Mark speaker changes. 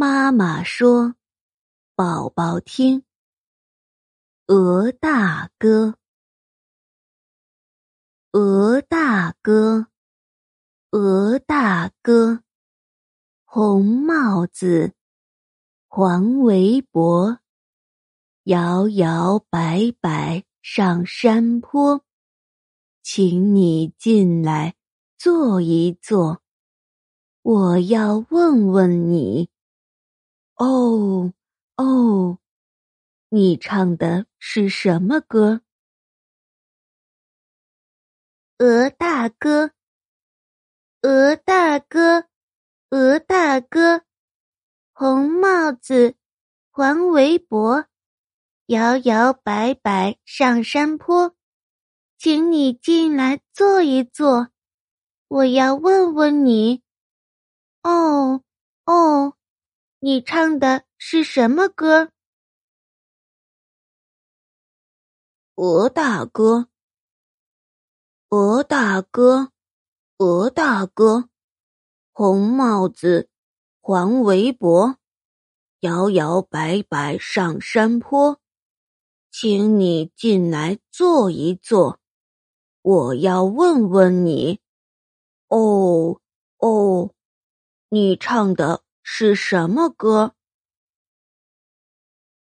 Speaker 1: 妈妈说：“宝宝听，《鹅大哥》。鹅大哥，鹅大哥，红帽子，黄围脖，摇摇摆摆上山坡，请你进来坐一坐，我要问问你。哦哦，你唱的是什么歌？
Speaker 2: 鹅大哥，鹅大哥，鹅大哥，红帽子，黄围脖，摇摇摆摆上山坡，请你进来坐一坐，我要问问你。哦哦，你唱的是什么歌？
Speaker 1: 鹅大哥。鹅大哥，鹅大哥，红帽子，黄围脖，摇摇摆摆上山坡，请你进来坐一坐，我要问问你。哦哦，你唱的是什么歌？